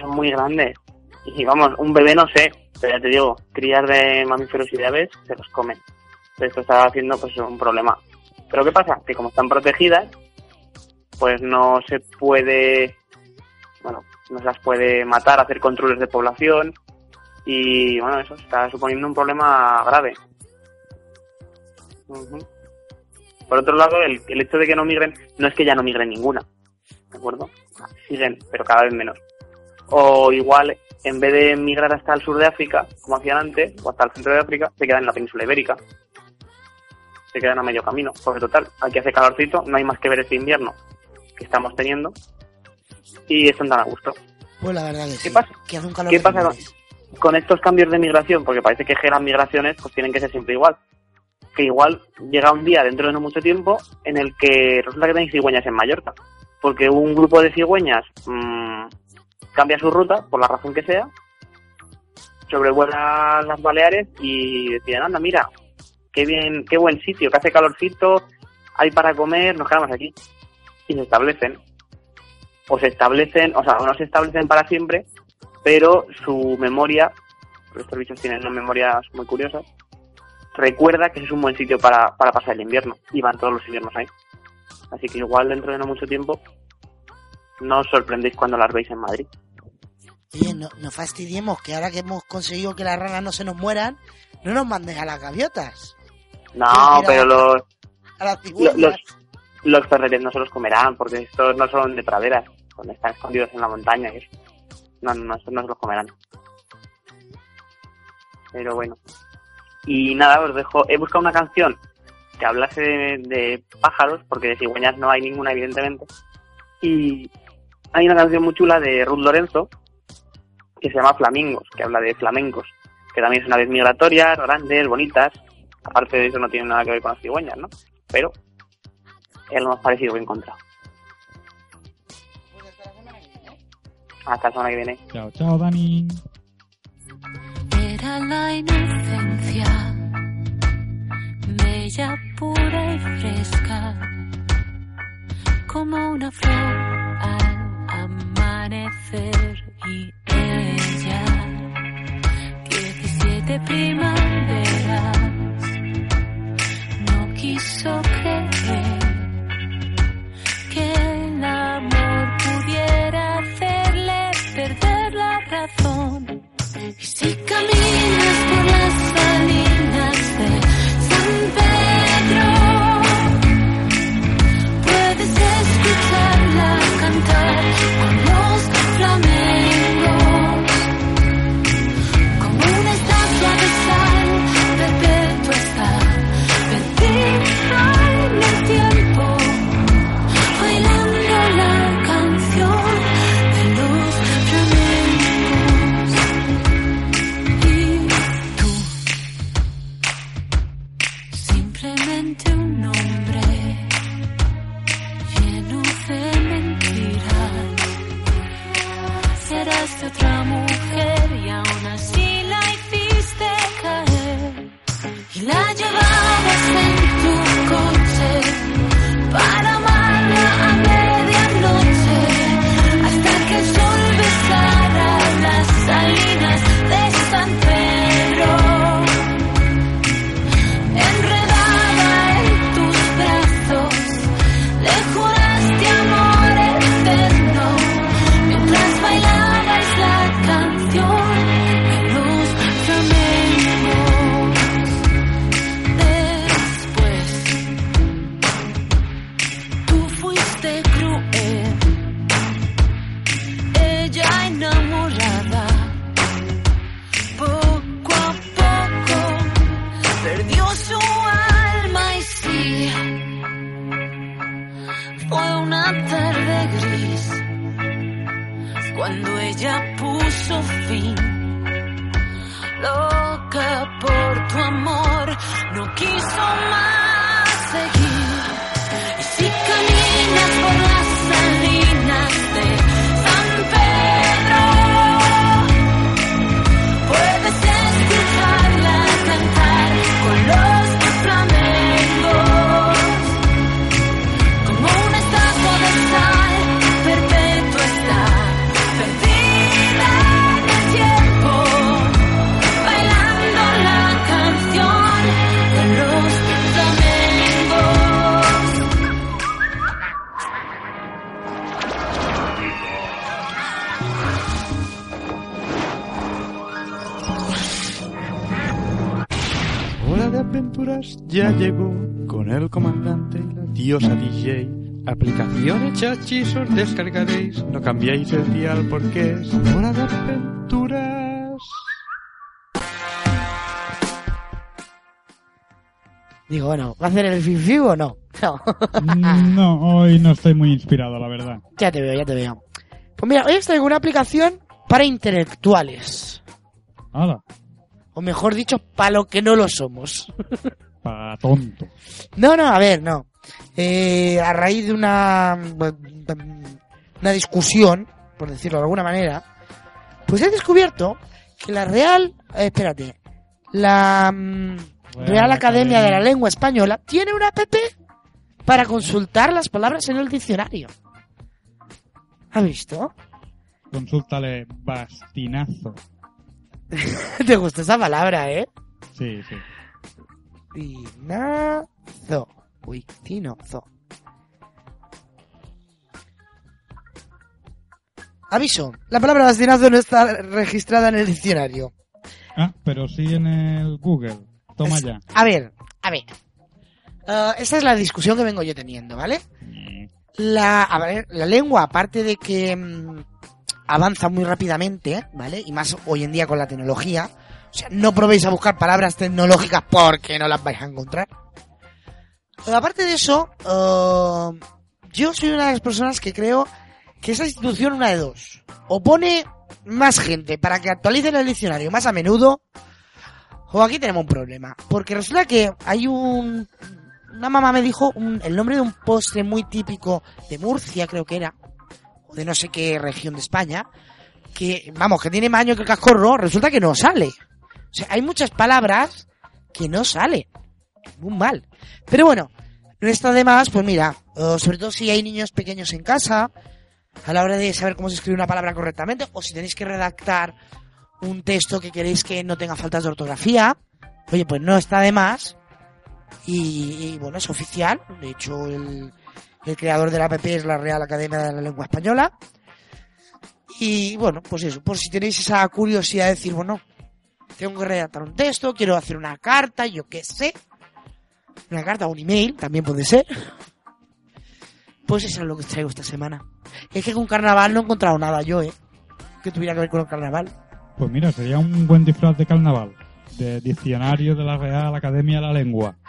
Son muy grandes. Y vamos, un bebé no sé, pero ya te digo, crías de mamíferos y de aves se los comen. Entonces esto está haciendo pues un problema. Pero ¿qué pasa? Que como están protegidas, pues no se puede, bueno, no se las puede matar, hacer controles de población y bueno, eso está suponiendo un problema grave. Ujú. Por otro lado, el, el hecho de que no migren no es que ya no migren ninguna, ¿de acuerdo? Siguen, pero cada vez menos. O igual, en vez de migrar hasta el sur de África, como hacían antes, o hasta el centro de África, se quedan en la península ibérica. Se quedan a medio camino. Porque total, aquí hace calorcito, no hay más que ver este invierno que estamos teniendo. Y están tan a gusto. Pues la verdad sí. ¿Qué pasa? Que hace un calor ¿Qué pasa con, con estos cambios de migración? Porque parece que las migraciones pues tienen que ser siempre igual. Que igual llega un día dentro de no mucho tiempo en el que resulta que tenéis cigüeñas en Mallorca. Porque un grupo de cigüeñas mm, cambia su ruta, por la razón que sea, sobrevuela las Baleares y deciden, anda, mira, qué bien, qué buen sitio, que hace calorcito, hay para comer, nos quedamos aquí. Y se establecen. O se establecen, o sea, no se establecen para siempre, pero su memoria, estos bichos tienen unas memorias muy curiosas, recuerda que ese es un buen sitio para, para pasar el invierno. Y van todos los inviernos ahí. Así que igual dentro de no mucho tiempo no os sorprendéis cuando las veis en Madrid. Oye, no, no fastidiemos que ahora que hemos conseguido que las ranas no se nos mueran, no nos manden a las gaviotas, No, pero los, a las los, los ferreres no se los comerán, porque estos no son de praderas, donde están escondidos en la montaña y eso. No, no, no, estos no se los comerán. Pero bueno. Y nada, os dejo. He buscado una canción que hablase de, de pájaros, porque de cigüeñas no hay ninguna, evidentemente. Y hay una canción muy chula de Ruth Lorenzo, que se llama Flamingos, que habla de flamencos, que también es una vez migratorias, grandes, bonitas. Aparte de eso no tiene nada que ver con las cigüeñas, ¿no? Pero es lo más parecido que he encontrado. Hasta la semana que viene. Chao, chao, Dani. Era la inocencia, bella, pura y fresca, como una flor al amanecer. Y ella, 17 primaveras, no quiso más diosa DJ. Aplicaciones chachizos descargaréis, no cambiéis el dial porque es hora de aventuras. Digo, bueno, ¿va a hacer el fifiu o no? No. Mm, No, hoy no estoy muy inspirado, la verdad. ya te veo, ya te veo. Pues mira, hoy os traigo una aplicación para intelectuales. Hala, O mejor dicho, para lo que no lo somos. para tonto. No, no, a ver, no. Eh, a raíz de una, una discusión, por decirlo de alguna manera, pues he descubierto que la Real, eh, espérate, la mm, Real, Academia de la Lengua Española tiene una app para consultar las palabras en el diccionario. ¿Has visto? Consúltale bastinazo. Te gusta esa palabra, ¿eh? Sí, sí. Tinazo. Uy, tinozo. Aviso, la palabra bastinazo no está registrada en el diccionario. Ah, pero sí en el Google. Toma ya. A ver, a ver. Ah, esta es la discusión que vengo yo teniendo, ¿vale? La, a ver, la lengua, aparte de que mm, avanza muy rápidamente, ¿vale? Y más hoy en día con la tecnología. O sea, no probéis a buscar palabras tecnológicas porque no las vais a encontrar. Aparte de eso, ah, yo soy una de las personas que creo que esa institución una de dos. O pone más gente para que actualicen el diccionario más a menudo, o aquí tenemos un problema. Porque resulta que hay un... Una mamá me dijo un- el nombre de un postre muy típico de Murcia, creo que era, o de no sé qué región de España, que, vamos, que tiene más años que el cascorro, resulta que no sale. O sea, hay muchas palabras que no salen. Muy mal. Pero bueno, no está de más, pues mira, sobre todo si hay niños pequeños en casa, a la hora de saber cómo se escribe una palabra correctamente, o si tenéis que redactar un texto que queréis que no tenga faltas de ortografía, oye, pues no está de más. Y, y, bueno, es oficial. De hecho, el, el creador de la app es la Real Academia de la Lengua Española. Y bueno, pues eso, por si tenéis esa curiosidad de decir, bueno, tengo que redactar un texto, quiero hacer una carta, yo qué sé. Una carta o un email, también puede ser. Pues eso es lo que os traigo esta semana. Es que con carnaval no he encontrado nada yo, ¿eh? Que tuviera que ver con el carnaval. Pues mira, sería un buen disfraz de carnaval. De diccionario de la Real Academia de la Lengua.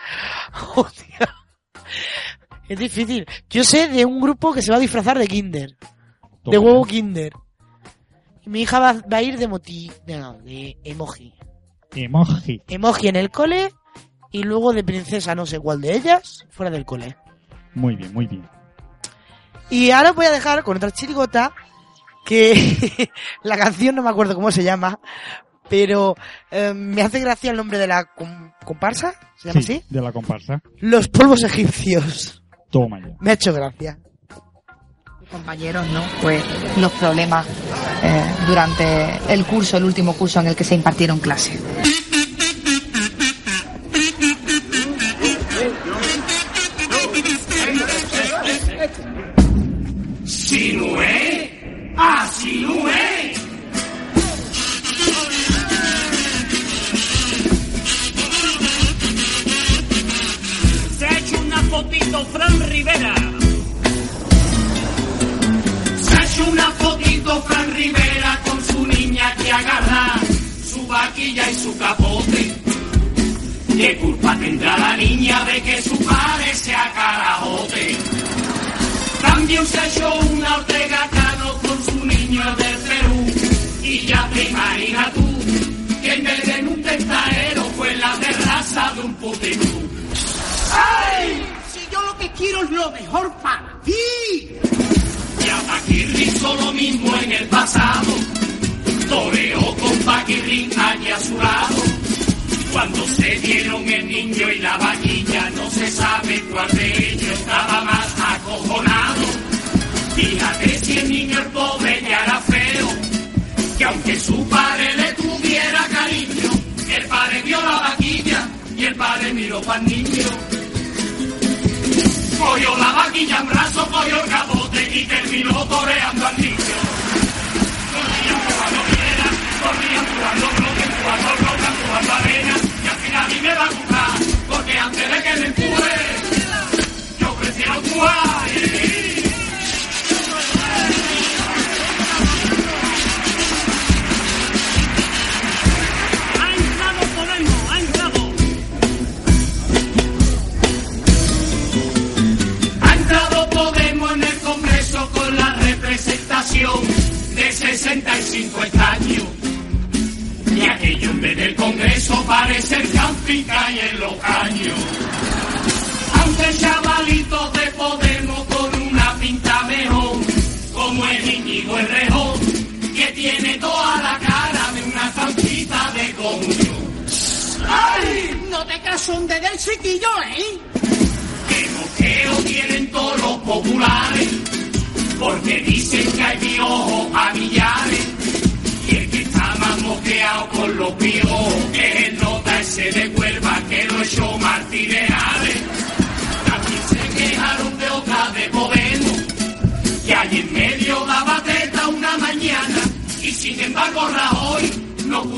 Es difícil. Yo sé de un grupo que se va a disfrazar de Kinder. De huevo Kinder. Y mi hija va, va a ir de moti... No, de emoji. Emoji. Emoji en el cole y luego de princesa no sé cuál de ellas fuera del cole. Muy bien, muy bien. Y ahora os voy a dejar con otra chirigota que la canción no me acuerdo cómo se llama, pero eh, me hace gracia el nombre de la com- comparsa, ¿se llama Sí, así? de la comparsa. Los polvos egipcios. Toma ya. Me ha hecho gracia. compañeros, ¿no? Pues los problemas eh, durante el curso, el último curso en el que se impartieron clases. Sinué, a Sinué. Se ha hecho una fotito Fran Rivera. Se ha hecho una fotito Fran Rivera con su niña que agarra su vaquilla y su capote. ¿Qué culpa tendrá la niña de que su padre sea carajote? También se hecho una Ortega Cano con su niño del Perú. Y ya te imaginas tú que en vez de en un tentaero fue la terraza de un puticlub. ¡Ay! Si yo lo que quiero es lo mejor para ti. Y a Paquirri hizo lo mismo en el pasado. Toreó con Paquirri allí a su lado. Cuando se dieron el niño y la vaquilla, no se sabe cuál de ellos estaba más acojonado. Fíjate si el niño el pobre ya era feo, que aunque su padre le tuviera cariño, el padre vio la vaquilla y el padre miró para el niño. Cogió la vaquilla en brazo, cogió el capote y terminó toreando al niño. Corrían jugando piedra, corrían jugando bloque, jugando roca, jugando arena, y al final a mí me va a gustar, porque antes de que me empuje, yo prefiero jugar.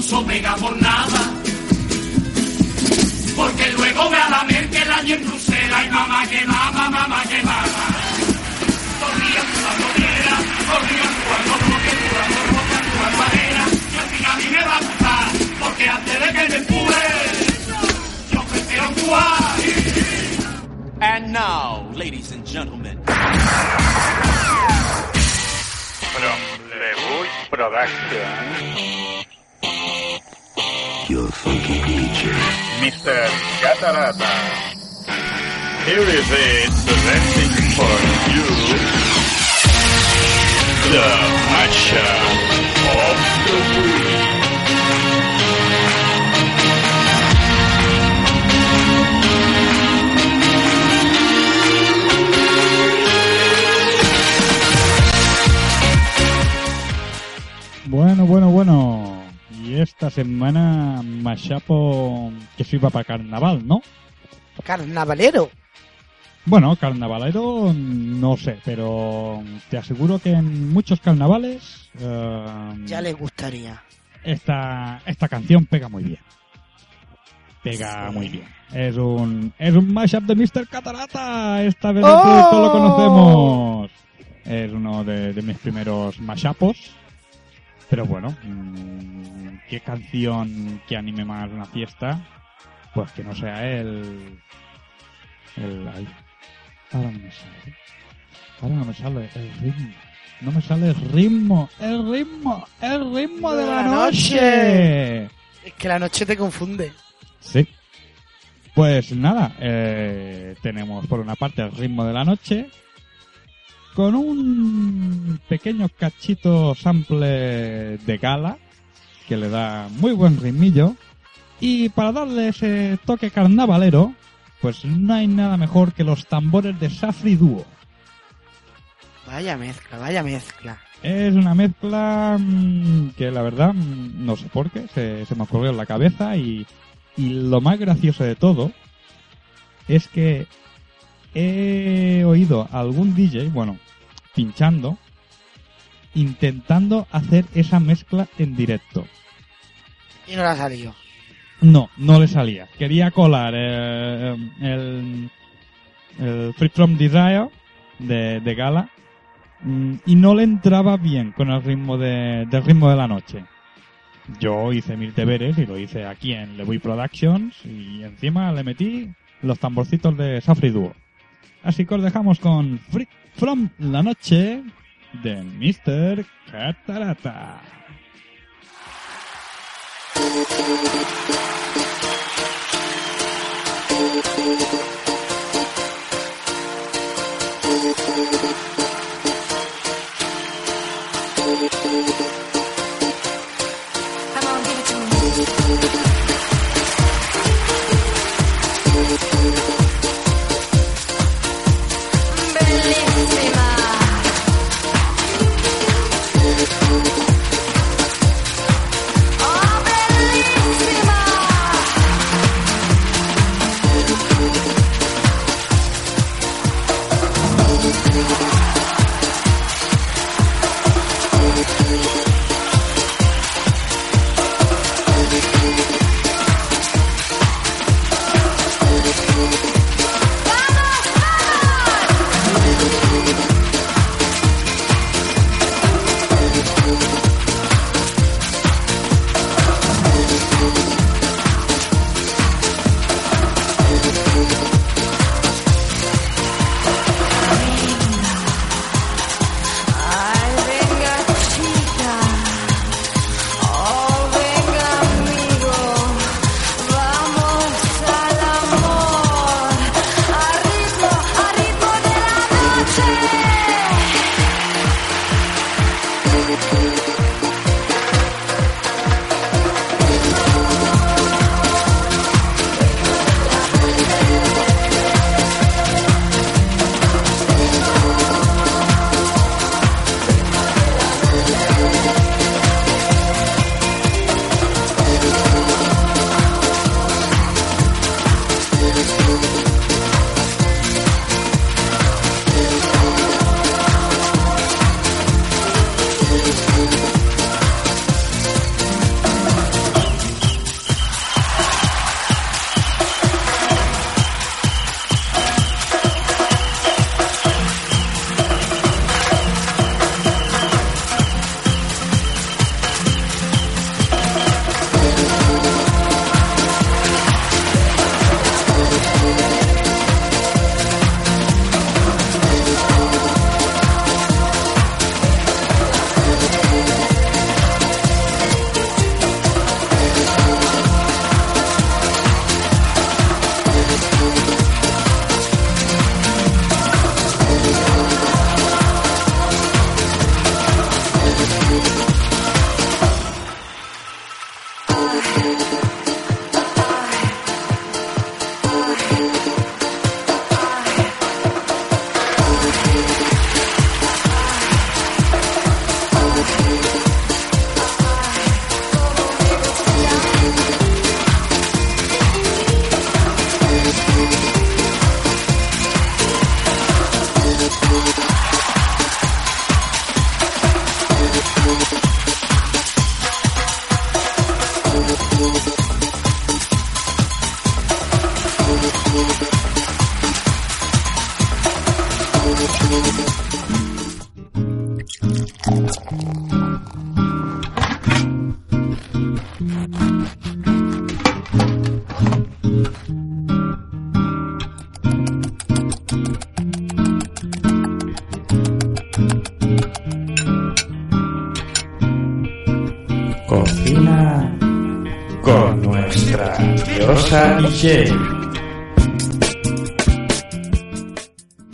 Puso pega por nada. Porque luego ve a la Merkel allí en Bruselas y mamá que mama, mamá que mama. Corrían jugando piedra, corrían bloque, jugando roca, jugando arena. Y al a mí me va a gustar, porque antes de que me empuje, yo prefiero jugar. And now, Mr. Catarata. Here is it, presenting for you the mashup of the week. Bueno, bueno, bueno. Esta semana Mashapo que sirva para carnaval, ¿no? Carnavalero. Bueno, carnavalero no sé, pero te aseguro que en muchos carnavales eh, Ya les gustaría. esta, esta canción pega muy bien. Pega muy bien. Es un, es un mashup de Mr. Catarata. Esta vez ¡Oh! lo conocemos. Es uno de, de mis primeros mashupos. Pero bueno, mm, ¿qué canción que anime más una fiesta? Pues que no sea el... el ay, ahora no me sale. Ahora no me sale el ritmo. No me sale el ritmo. El ritmo. El ritmo de la noche. Es que la noche te confunde. Sí. Pues nada, eh, tenemos por una parte el ritmo de la noche, con un pequeño cachito sample de gala, que le da muy buen ritmillo, y para darle ese toque carnavalero, pues no hay nada mejor que los tambores de Safri Duo. Vaya mezcla, vaya mezcla. Es una mezcla mm, que la verdad mm, no sé por qué, se, se me ocurrió en la cabeza y, y lo más gracioso de todo es que he oído a algún DJ, bueno, pinchando, intentando hacer esa mezcla en directo. Y no la salió. No, no le salía. Quería colar eh, el, el Free From Desire de, de Gala mm, y no le entraba bien con el ritmo de, del ritmo de la noche. Yo hice mil deberes y lo hice aquí en Lewy Productions y encima le metí los tamborcitos de Safri Duo. Así que os dejamos con Free From la Noche de Mr. Catarata.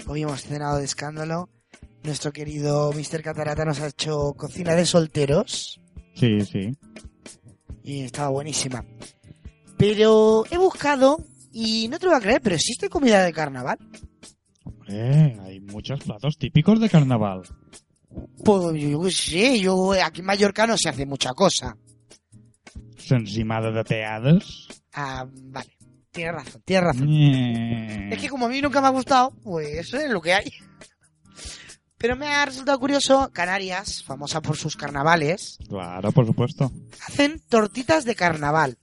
Hoy hemos cenado de escándalo. Nuestro querido Mr. Catarata nos ha hecho cocina de solteros Sí, sí. y estaba buenísima. Pero he buscado y no te lo voy a creer, pero existe comida de carnaval. Hombre, hay muchos platos típicos de carnaval. Pues yo qué sé, yo aquí en Mallorca no se hace mucha cosa. S'encimada de teades. Ah, vale. Tienes razón, tienes razón. Eh, Es que como a mí nunca me ha gustado, pues eso es lo que hay. Pero me ha resultado curioso, Canarias, famosa por sus carnavales, Claro, por supuesto. hacen tortitas de carnaval.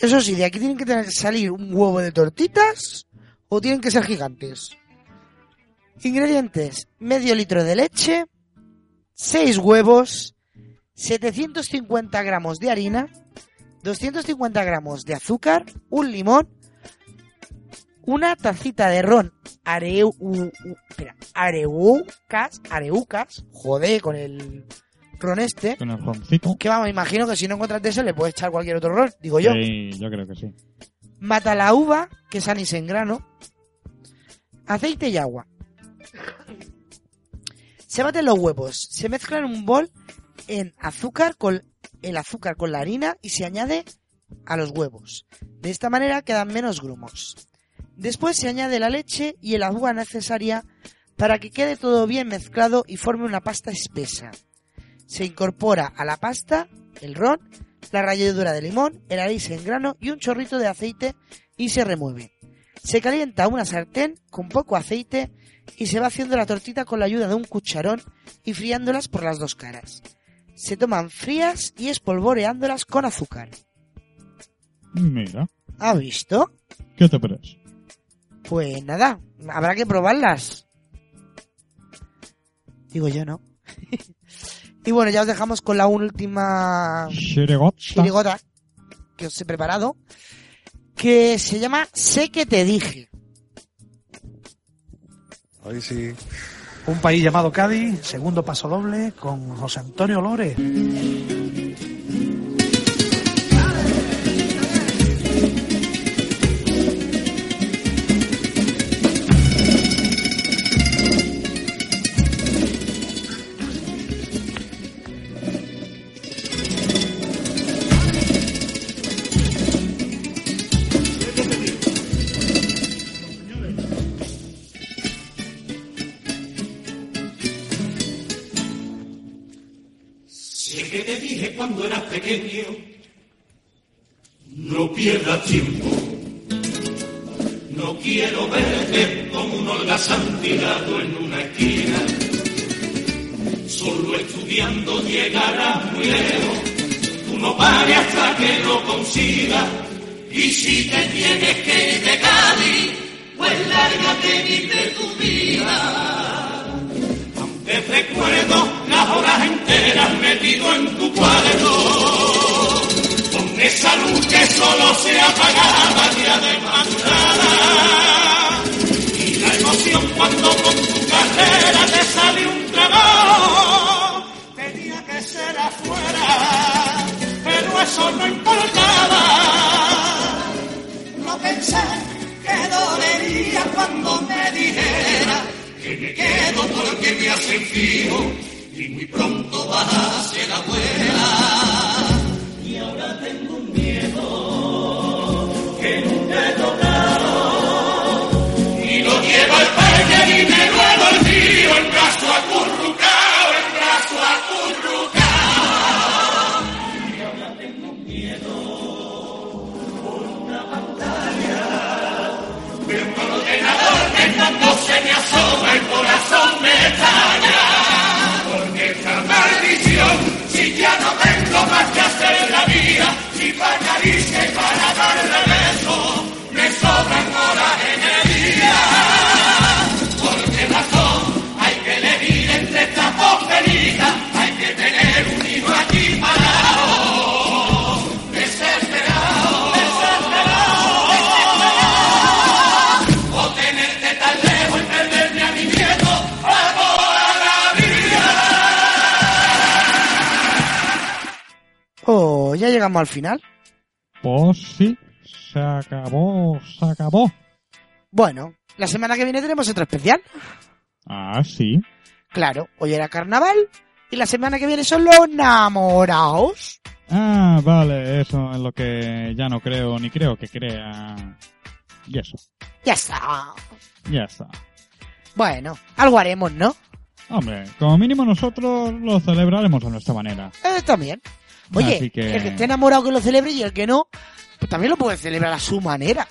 Eso sí, de aquí tienen que tener que salir un huevo de tortitas o tienen que ser gigantes. Ingredientes, medio litro de leche, 6 huevos, 750 gramos de harina, 250 gramos de azúcar, un limón, una tacita de ron areu, u- u- espera, areucas, areucas, joder, con el ron este. Con el roncito. Que vamos, imagino que si no encuentras de eso le puedes echar cualquier otro ron, digo yo. Sí, yo creo que sí. Mata la uva, que es anís en grano. Aceite y agua. Se baten los huevos. Se mezcla en un bol en azúcar con el azúcar con la harina y se añade a los huevos. De esta manera quedan menos grumos. Después se añade la leche y el agua necesaria para que quede todo bien mezclado y forme una pasta espesa. Se incorpora a la pasta el ron, la ralladura de limón, el anís en grano y un chorrito de aceite y se remueve. Se calienta una sartén con poco aceite y se va haciendo la tortita con la ayuda de un cucharón y friándolas por las dos caras. Se toman frías y espolvoreándolas con azúcar. Mira, ¿Ha visto? ¿qué te parece? Pues nada, habrá que probarlas. Digo yo, ¿no? y bueno, ya os dejamos con la última Chirigota. chirigota que os he preparado, que se llama Sé que te dije. Ahí sí. Un país llamado Cádiz, segundo paso doble con José Antonio Lores. No quiero verte como un holgazán tirado en una esquina. Solo estudiando llegarás muy lejos. Tú no pares hasta que lo consigas. Y si te tienes que ir de Cádiz, pues lárgate y vive tu vida. Te recuerdo las horas enteras metido en tu cuarto, esa luz que solo se apagaba día de madrugada, y la emoción cuando con tu carrera te salió un trabajo, tenía que ser afuera, pero eso no importaba. No pensé que dolería cuando me dijera que me quedo porque me hacen fijo y muy pronto vas a ser abuela. Si ya no tengo más que hacer en la vida, para narices y para darle beso, me sobran horas ya llegamos al final. Pues sí, se acabó, se acabó. Bueno, la semana que viene tenemos otro especial. Ah, sí. Claro, hoy era carnaval y la semana que viene son los enamorados. Ah, vale, eso es lo que ya no creo ni creo que crea. Y eso, Ya está. ya está. Bueno, algo haremos, ¿no? Hombre, como mínimo nosotros lo celebraremos a nuestra manera. Eh, también. Oye, que- el que esté enamorado que lo celebre y el que no, pues también lo puede celebrar a su manera.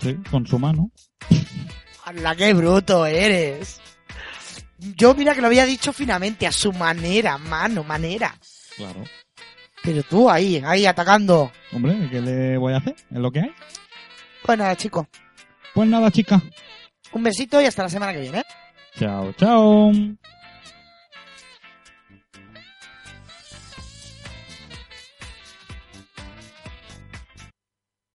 Sí, con su mano. ¡Hala, qué bruto eres! Yo mira que lo había dicho finamente, a su manera, mano, manera. Claro. Pero tú ahí, ahí atacando. Hombre, ¿qué le voy a hacer? ¿Es lo que hay? Pues nada, chicos. Pues nada, chica. Un besito y hasta la semana que viene. Chao, chao.